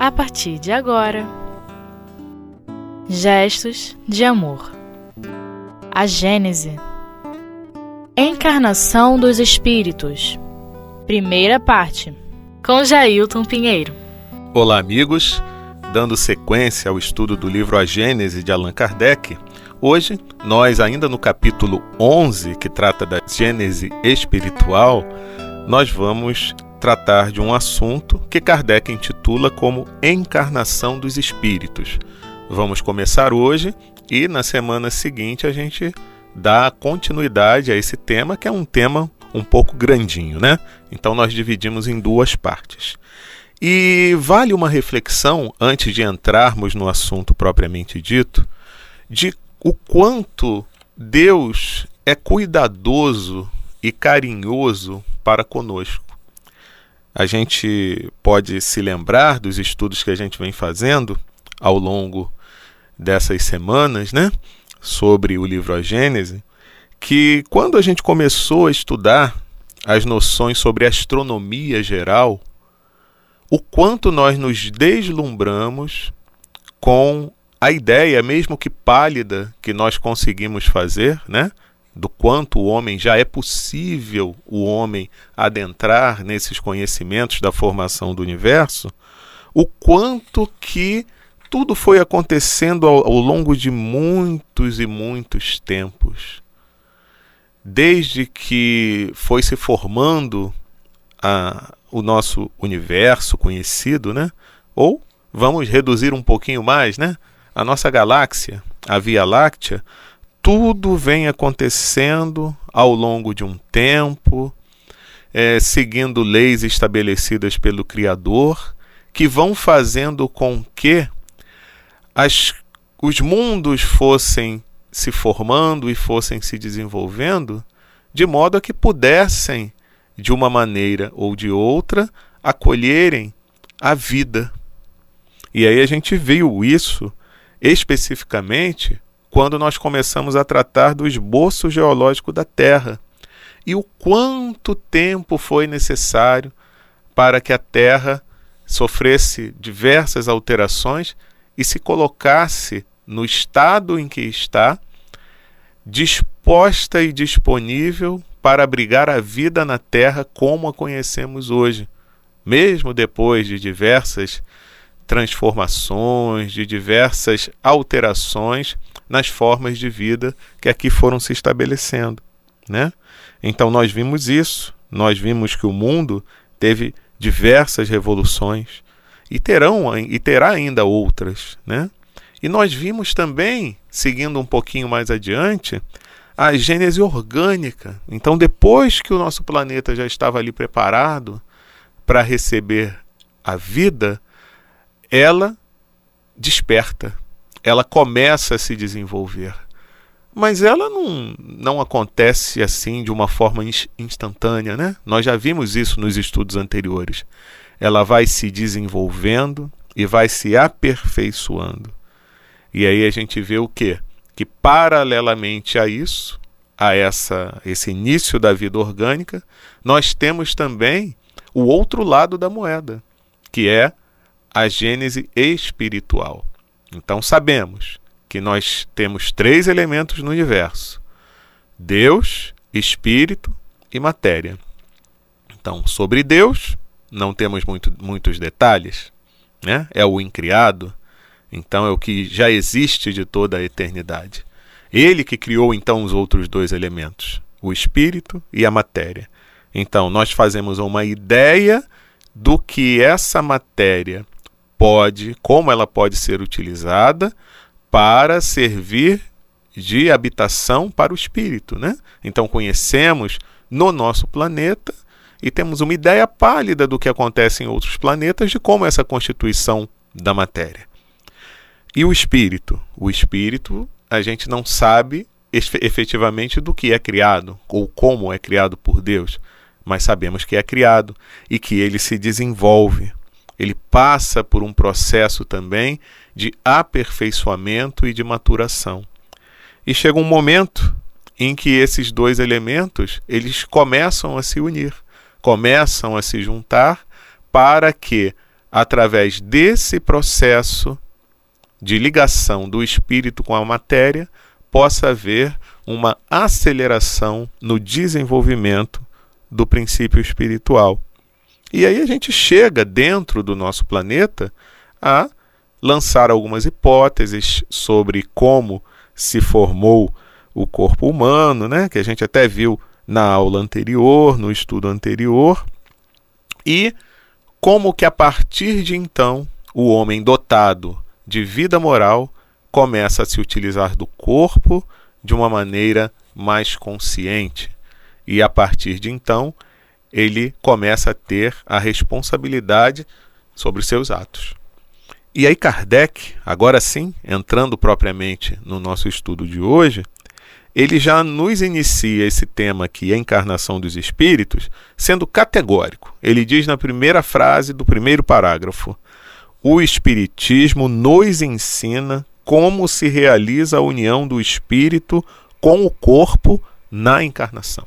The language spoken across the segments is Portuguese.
a partir de agora. Gestos de amor. A Gênese. Encarnação dos Espíritos. Primeira parte. Com Jailton Pinheiro. Olá, amigos. Dando sequência ao estudo do livro A Gênese de Allan Kardec, hoje nós, ainda no capítulo 11, que trata da Gênese espiritual, nós vamos tratar de um assunto que Kardec intitula como Encarnação dos Espíritos. Vamos começar hoje e na semana seguinte a gente dá continuidade a esse tema, que é um tema um pouco grandinho, né? Então nós dividimos em duas partes. E vale uma reflexão, antes de entrarmos no assunto propriamente dito, de o quanto Deus é cuidadoso e carinhoso para conosco. A gente pode se lembrar dos estudos que a gente vem fazendo ao longo dessas semanas, né, sobre o livro A Gênese, que quando a gente começou a estudar as noções sobre astronomia geral, o quanto nós nos deslumbramos com a ideia, mesmo que pálida, que nós conseguimos fazer, né? Do quanto o homem já é possível o homem adentrar nesses conhecimentos da formação do universo, o quanto que tudo foi acontecendo ao, ao longo de muitos e muitos tempos. Desde que foi se formando a, o nosso universo conhecido, né? Ou vamos reduzir um pouquinho mais, né? A nossa galáxia, a Via Láctea, tudo vem acontecendo ao longo de um tempo, é, seguindo leis estabelecidas pelo Criador, que vão fazendo com que as, os mundos fossem se formando e fossem se desenvolvendo, de modo a que pudessem de uma maneira ou de outra, acolherem a vida. E aí a gente viu isso especificamente quando nós começamos a tratar do esboço geológico da Terra e o quanto tempo foi necessário para que a Terra sofresse diversas alterações e se colocasse no estado em que está, disposta e disponível para abrigar a vida na Terra como a conhecemos hoje, mesmo depois de diversas transformações, de diversas alterações nas formas de vida que aqui foram se estabelecendo, né? Então nós vimos isso, nós vimos que o mundo teve diversas revoluções e terão e terá ainda outras, né? E nós vimos também, seguindo um pouquinho mais adiante, a gênese orgânica. Então, depois que o nosso planeta já estava ali preparado para receber a vida, ela desperta, ela começa a se desenvolver. Mas ela não, não acontece assim de uma forma instantânea, né? Nós já vimos isso nos estudos anteriores. Ela vai se desenvolvendo e vai se aperfeiçoando. E aí a gente vê o quê? que paralelamente a isso, a essa esse início da vida orgânica, nós temos também o outro lado da moeda, que é a gênese espiritual. Então sabemos que nós temos três elementos no universo: Deus, espírito e matéria. Então, sobre Deus, não temos muito, muitos detalhes, né? É o incriado, então é o que já existe de toda a eternidade. Ele que criou então os outros dois elementos, o espírito e a matéria. Então nós fazemos uma ideia do que essa matéria pode, como ela pode ser utilizada para servir de habitação para o espírito, né? Então conhecemos no nosso planeta e temos uma ideia pálida do que acontece em outros planetas de como essa constituição da matéria. E o espírito? O espírito, a gente não sabe efetivamente do que é criado ou como é criado por Deus, mas sabemos que é criado e que ele se desenvolve. Ele passa por um processo também de aperfeiçoamento e de maturação. E chega um momento em que esses dois elementos, eles começam a se unir, começam a se juntar para que através desse processo de ligação do espírito com a matéria, possa haver uma aceleração no desenvolvimento do princípio espiritual. E aí a gente chega dentro do nosso planeta a lançar algumas hipóteses sobre como se formou o corpo humano, né, que a gente até viu na aula anterior, no estudo anterior, e como que a partir de então o homem dotado de vida moral começa a se utilizar do corpo de uma maneira mais consciente. E a partir de então, ele começa a ter a responsabilidade sobre seus atos. E aí, Kardec, agora sim, entrando propriamente no nosso estudo de hoje, ele já nos inicia esse tema aqui, a encarnação dos espíritos, sendo categórico. Ele diz na primeira frase do primeiro parágrafo: O Espiritismo nos ensina como se realiza a união do espírito com o corpo na encarnação.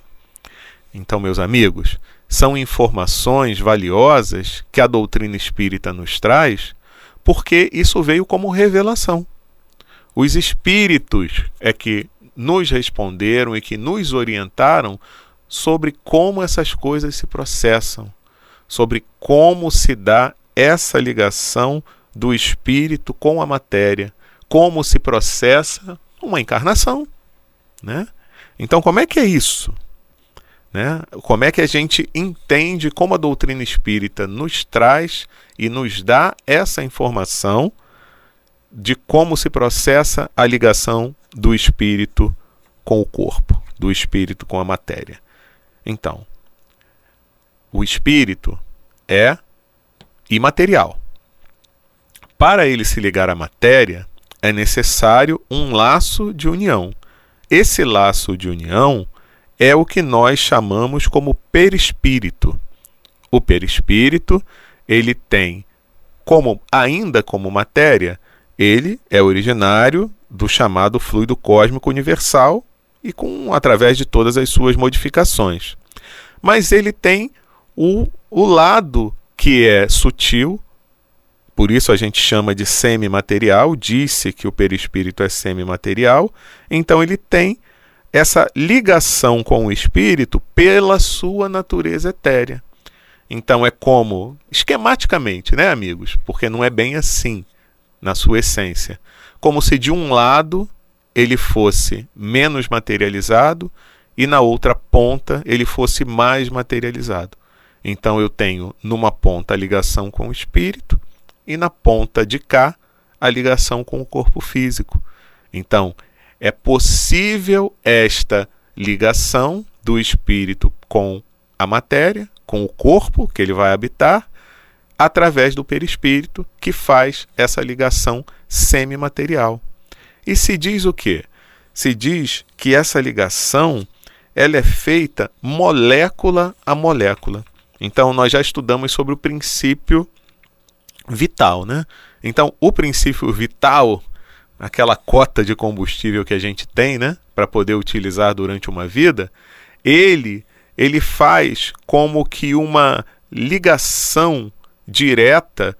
Então, meus amigos, são informações valiosas que a doutrina espírita nos traz, porque isso veio como revelação. Os espíritos é que nos responderam e que nos orientaram sobre como essas coisas se processam, sobre como se dá essa ligação do espírito com a matéria, como se processa uma encarnação, né? Então, como é que é isso? Né? Como é que a gente entende como a doutrina espírita nos traz e nos dá essa informação de como se processa a ligação do espírito com o corpo, do espírito com a matéria. Então, o espírito é imaterial. Para ele se ligar à matéria, é necessário um laço de união. Esse laço de união é o que nós chamamos como perispírito. O perispírito, ele tem como ainda como matéria, ele é originário do chamado fluido cósmico universal e com através de todas as suas modificações. Mas ele tem o, o lado que é sutil, por isso a gente chama de semimaterial, disse que o perispírito é semimaterial, então ele tem essa ligação com o espírito pela sua natureza etérea. Então é como, esquematicamente, né, amigos? Porque não é bem assim na sua essência. Como se de um lado ele fosse menos materializado e na outra ponta ele fosse mais materializado. Então eu tenho numa ponta a ligação com o espírito e na ponta de cá a ligação com o corpo físico. Então é possível esta ligação do espírito com a matéria, com o corpo que ele vai habitar, através do perispírito, que faz essa ligação semimaterial. E se diz o quê? Se diz que essa ligação ela é feita molécula a molécula. Então nós já estudamos sobre o princípio vital, né? Então o princípio vital, aquela cota de combustível que a gente tem, né, para poder utilizar durante uma vida, ele ele faz como que uma ligação direta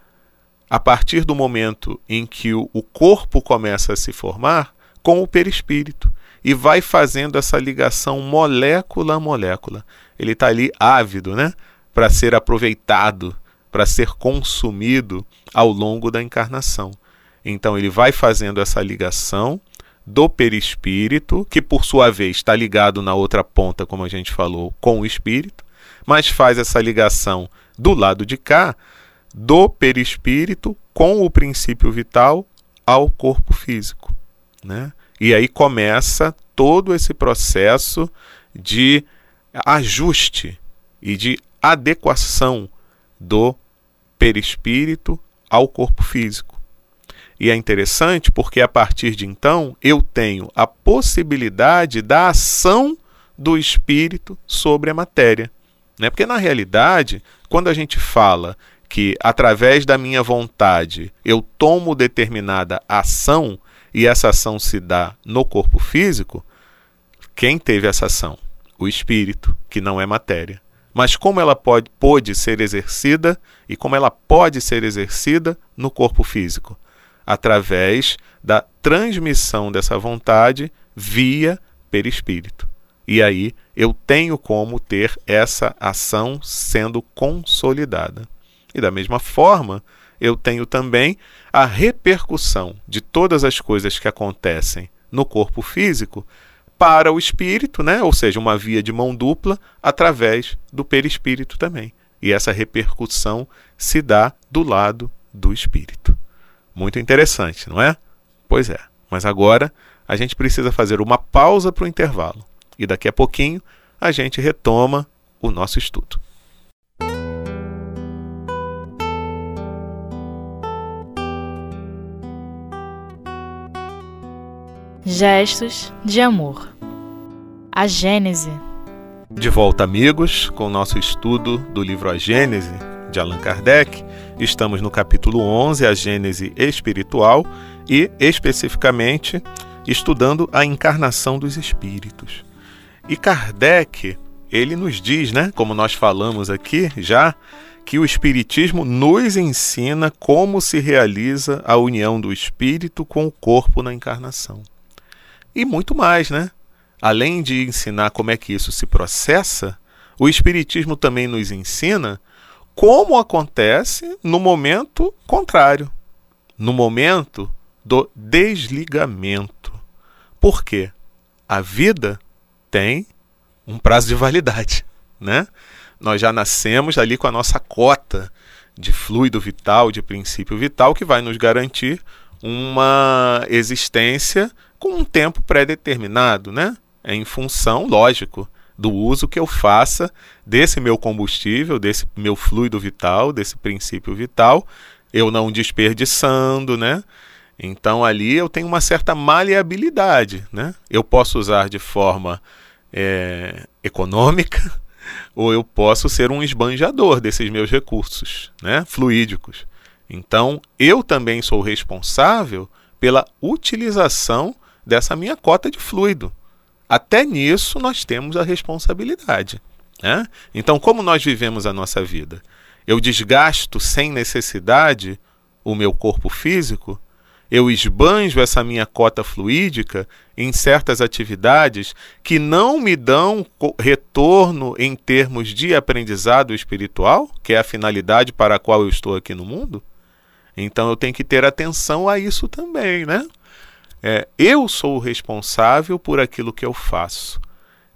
a partir do momento em que o corpo começa a se formar com o perispírito e vai fazendo essa ligação molécula a molécula. Ele está ali ávido, né, para ser aproveitado, para ser consumido ao longo da encarnação. Então ele vai fazendo essa ligação do perispírito, que por sua vez está ligado na outra ponta, como a gente falou, com o espírito, mas faz essa ligação do lado de cá do perispírito com o princípio vital ao corpo físico. Né? E aí começa todo esse processo de ajuste e de adequação do perispírito ao corpo físico. E é interessante porque a partir de então eu tenho a possibilidade da ação do espírito sobre a matéria. Né? Porque na realidade, quando a gente fala que através da minha vontade eu tomo determinada ação e essa ação se dá no corpo físico, quem teve essa ação? O espírito, que não é matéria. mas como ela pode, pode ser exercida e como ela pode ser exercida no corpo físico? Através da transmissão dessa vontade via perispírito. E aí eu tenho como ter essa ação sendo consolidada. E da mesma forma, eu tenho também a repercussão de todas as coisas que acontecem no corpo físico para o espírito, né? ou seja, uma via de mão dupla através do perispírito também. E essa repercussão se dá do lado do espírito. Muito interessante, não é? Pois é. Mas agora a gente precisa fazer uma pausa para o intervalo. E daqui a pouquinho a gente retoma o nosso estudo. Gestos de amor. A Gênese. De volta, amigos, com o nosso estudo do livro A Gênese, de Allan Kardec. Estamos no capítulo 11, A Gênese Espiritual, e especificamente estudando a encarnação dos espíritos. E Kardec, ele nos diz, né, como nós falamos aqui já, que o Espiritismo nos ensina como se realiza a união do espírito com o corpo na encarnação e muito mais, né? Além de ensinar como é que isso se processa, o Espiritismo também nos ensina como acontece no momento contrário, no momento do desligamento. Por quê? A vida tem um prazo de validade, né? Nós já nascemos ali com a nossa cota de fluido vital, de princípio vital, que vai nos garantir uma existência com um tempo pré-determinado, né? É em função, lógico, do uso que eu faça desse meu combustível, desse meu fluido vital, desse princípio vital, eu não desperdiçando, né? Então ali eu tenho uma certa maleabilidade, né? Eu posso usar de forma é, econômica ou eu posso ser um esbanjador desses meus recursos, né? Fluídicos. Então eu também sou responsável pela utilização dessa minha cota de fluido. Até nisso nós temos a responsabilidade. Né? Então, como nós vivemos a nossa vida? Eu desgasto sem necessidade o meu corpo físico? Eu esbanjo essa minha cota fluídica em certas atividades que não me dão retorno em termos de aprendizado espiritual, que é a finalidade para a qual eu estou aqui no mundo? Então eu tenho que ter atenção a isso também, né? É, eu sou o responsável por aquilo que eu faço.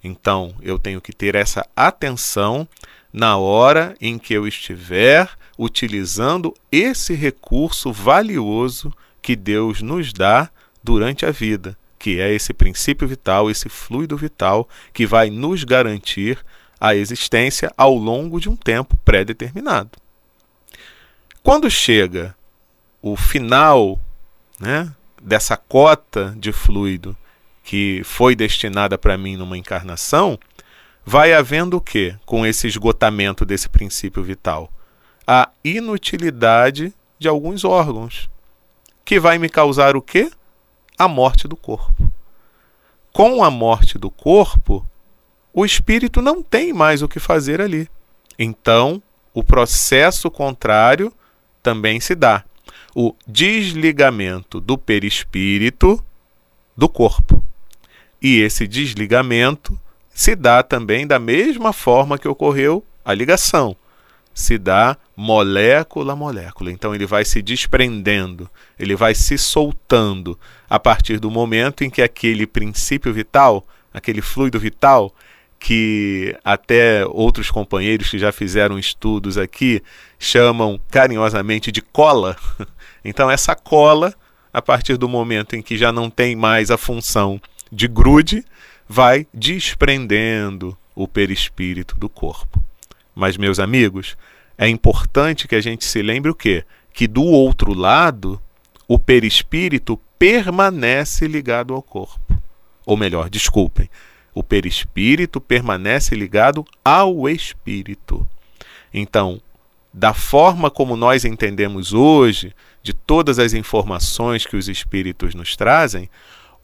Então, eu tenho que ter essa atenção na hora em que eu estiver utilizando esse recurso valioso que Deus nos dá durante a vida, que é esse princípio vital, esse fluido vital que vai nos garantir a existência ao longo de um tempo pré-determinado. Quando chega o final né, dessa cota de fluido que foi destinada para mim numa encarnação, vai havendo o que com esse esgotamento desse princípio vital? A inutilidade de alguns órgãos, que vai me causar o que? A morte do corpo. Com a morte do corpo, o espírito não tem mais o que fazer ali. Então, o processo contrário também se dá o desligamento do perispírito do corpo. E esse desligamento se dá também da mesma forma que ocorreu a ligação. Se dá molécula a molécula. Então ele vai se desprendendo, ele vai se soltando a partir do momento em que aquele princípio vital, aquele fluido vital, que até outros companheiros que já fizeram estudos aqui chamam carinhosamente de cola, Então, essa cola, a partir do momento em que já não tem mais a função de grude, vai desprendendo o perispírito do corpo. Mas, meus amigos, é importante que a gente se lembre o quê? Que do outro lado, o perispírito permanece ligado ao corpo. Ou melhor, desculpem, o perispírito permanece ligado ao espírito. Então, da forma como nós entendemos hoje, de todas as informações que os espíritos nos trazem,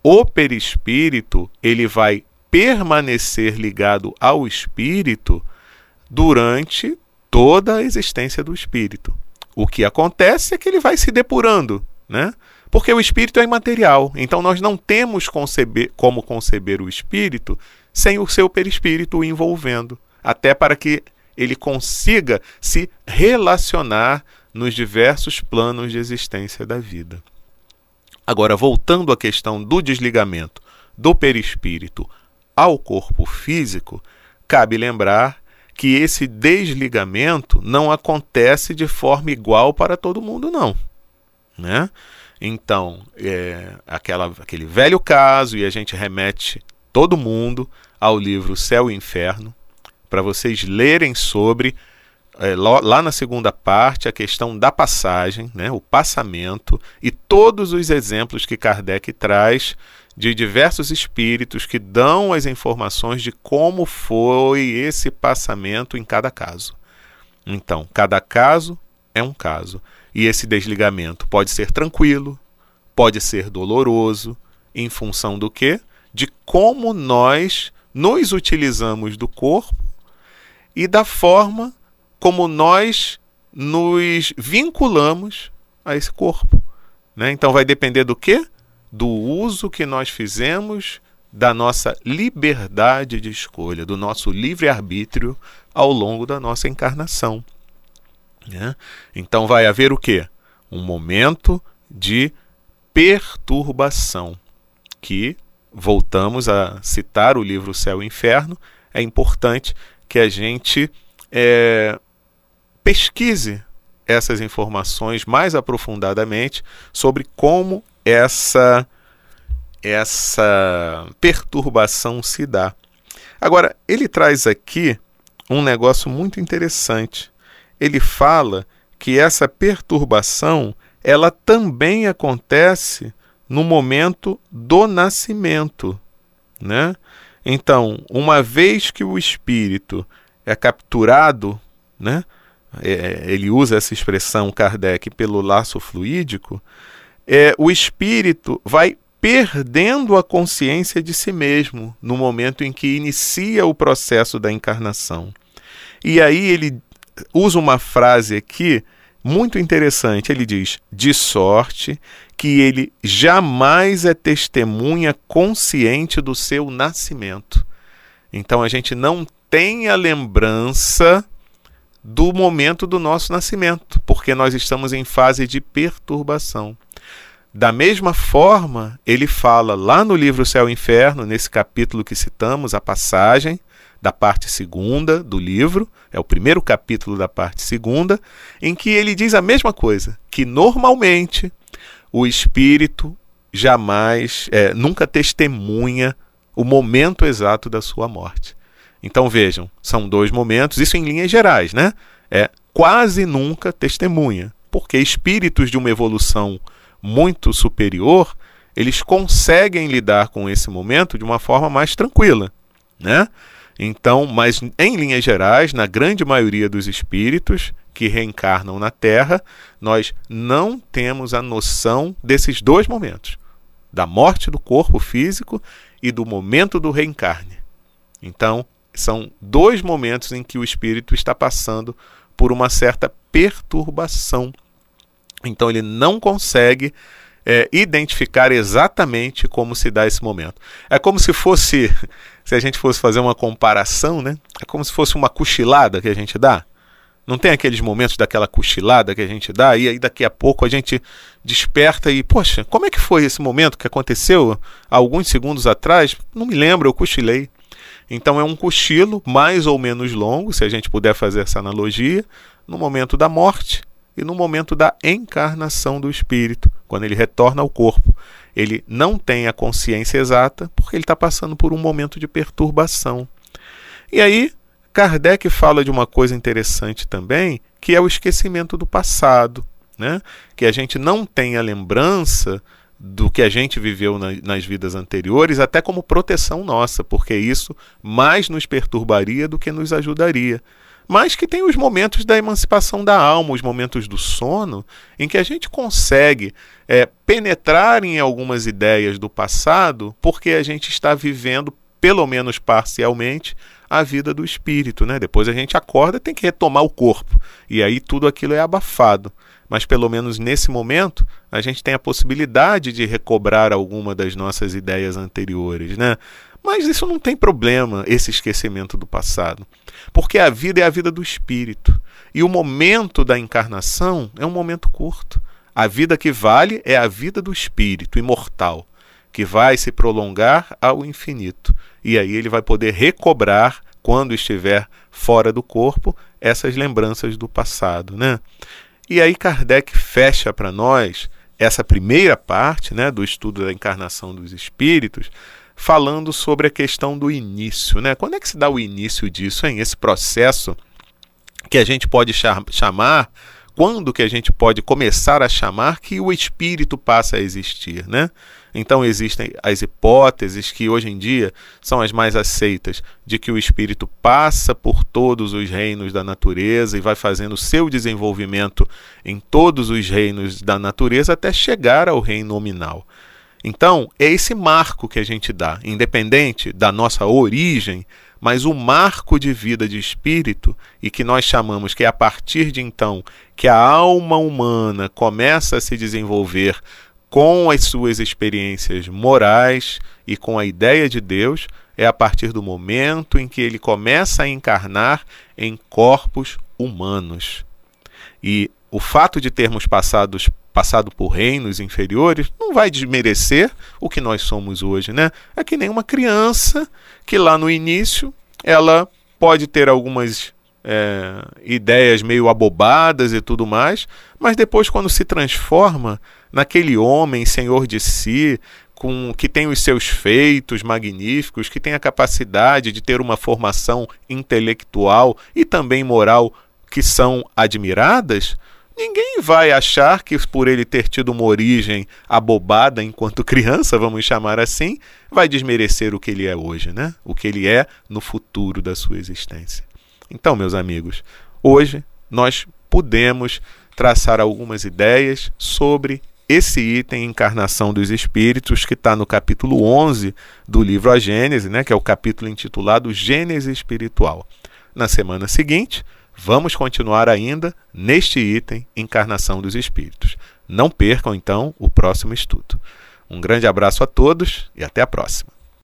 o perispírito ele vai permanecer ligado ao espírito durante toda a existência do espírito. O que acontece é que ele vai se depurando, né? Porque o espírito é imaterial. Então nós não temos conceber, como conceber o espírito sem o seu perispírito o envolvendo, até para que ele consiga se relacionar nos diversos planos de existência da vida. Agora, voltando à questão do desligamento do perispírito ao corpo físico, cabe lembrar que esse desligamento não acontece de forma igual para todo mundo, não. Né? Então, é, aquela, aquele velho caso, e a gente remete todo mundo ao livro Céu e Inferno, para vocês lerem sobre, é, lá na segunda parte, a questão da passagem, né, o passamento, e todos os exemplos que Kardec traz de diversos espíritos que dão as informações de como foi esse passamento em cada caso. Então, cada caso é um caso. E esse desligamento pode ser tranquilo, pode ser doloroso, em função do quê? De como nós nos utilizamos do corpo e da forma como nós nos vinculamos a esse corpo. Né? Então vai depender do quê? do uso que nós fizemos da nossa liberdade de escolha, do nosso livre-arbítrio ao longo da nossa encarnação. Né? Então vai haver o quê? Um momento de perturbação, que voltamos a citar o livro Céu e Inferno, é importante que a gente é, pesquise essas informações mais aprofundadamente sobre como essa essa perturbação se dá. Agora, ele traz aqui um negócio muito interessante. Ele fala que essa perturbação ela também acontece no momento do nascimento, né? Então, uma vez que o espírito é capturado, né? É, ele usa essa expressão Kardec pelo laço fluídico, é, o espírito vai perdendo a consciência de si mesmo no momento em que inicia o processo da encarnação. E aí ele usa uma frase aqui muito interessante. Ele diz: de sorte que ele jamais é testemunha consciente do seu nascimento. Então a gente não tem a lembrança do momento do nosso nascimento, porque nós estamos em fase de perturbação. Da mesma forma, ele fala lá no livro Céu e Inferno, nesse capítulo que citamos, a passagem da parte segunda do livro, é o primeiro capítulo da parte segunda, em que ele diz a mesma coisa, que normalmente o espírito jamais, é, nunca testemunha o momento exato da sua morte. Então vejam, são dois momentos, isso em linhas gerais, né? É quase nunca testemunha, porque espíritos de uma evolução muito superior, eles conseguem lidar com esse momento de uma forma mais tranquila, né? Então, mas em linhas gerais, na grande maioria dos espíritos que reencarnam na Terra, nós não temos a noção desses dois momentos, da morte do corpo físico e do momento do reencarne. Então, são dois momentos em que o espírito está passando por uma certa perturbação então ele não consegue é, identificar exatamente como se dá esse momento. É como se fosse, se a gente fosse fazer uma comparação, né? É como se fosse uma cochilada que a gente dá. Não tem aqueles momentos daquela cochilada que a gente dá e aí daqui a pouco a gente desperta e, poxa, como é que foi esse momento que aconteceu alguns segundos atrás? Não me lembro, eu cochilei. Então é um cochilo mais ou menos longo, se a gente puder fazer essa analogia, no momento da morte e no momento da encarnação do espírito, quando ele retorna ao corpo. Ele não tem a consciência exata porque ele está passando por um momento de perturbação. E aí, Kardec fala de uma coisa interessante também, que é o esquecimento do passado, né? que a gente não tem a lembrança do que a gente viveu na, nas vidas anteriores, até como proteção nossa, porque isso mais nos perturbaria do que nos ajudaria mas que tem os momentos da emancipação da alma, os momentos do sono, em que a gente consegue é, penetrar em algumas ideias do passado, porque a gente está vivendo, pelo menos parcialmente, a vida do espírito, né? Depois a gente acorda, tem que retomar o corpo e aí tudo aquilo é abafado. Mas pelo menos nesse momento a gente tem a possibilidade de recobrar alguma das nossas ideias anteriores, né? Mas isso não tem problema, esse esquecimento do passado, porque a vida é a vida do espírito e o momento da encarnação é um momento curto. A vida que vale é a vida do espírito imortal, que vai se prolongar ao infinito. E aí ele vai poder recobrar, quando estiver fora do corpo, essas lembranças do passado. Né? E aí Kardec fecha para nós essa primeira parte né, do estudo da encarnação dos espíritos, falando sobre a questão do início. Né? Quando é que se dá o início disso, hein? esse processo que a gente pode chamar quando que a gente pode começar a chamar que o espírito passa a existir, né? Então existem as hipóteses que hoje em dia são as mais aceitas de que o espírito passa por todos os reinos da natureza e vai fazendo seu desenvolvimento em todos os reinos da natureza até chegar ao reino nominal. Então, é esse marco que a gente dá, independente da nossa origem, mas o marco de vida de espírito, e que nós chamamos que é a partir de então que a alma humana começa a se desenvolver com as suas experiências morais e com a ideia de Deus, é a partir do momento em que ele começa a encarnar em corpos humanos. E o fato de termos passados, passado por reinos inferiores não vai desmerecer o que nós somos hoje, né? É que nem uma criança que lá no início ela pode ter algumas é, ideias meio abobadas e tudo mais, mas depois, quando se transforma naquele homem senhor de si, com que tem os seus feitos magníficos, que tem a capacidade de ter uma formação intelectual e também moral que são admiradas, Ninguém vai achar que por ele ter tido uma origem abobada enquanto criança, vamos chamar assim, vai desmerecer o que ele é hoje, né? O que ele é no futuro da sua existência. Então, meus amigos, hoje nós podemos traçar algumas ideias sobre esse item encarnação dos espíritos que está no capítulo 11 do livro A Gênese, né, que é o capítulo intitulado Gênese Espiritual. Na semana seguinte, Vamos continuar ainda neste item Encarnação dos Espíritos. Não percam então o próximo estudo. Um grande abraço a todos e até a próxima.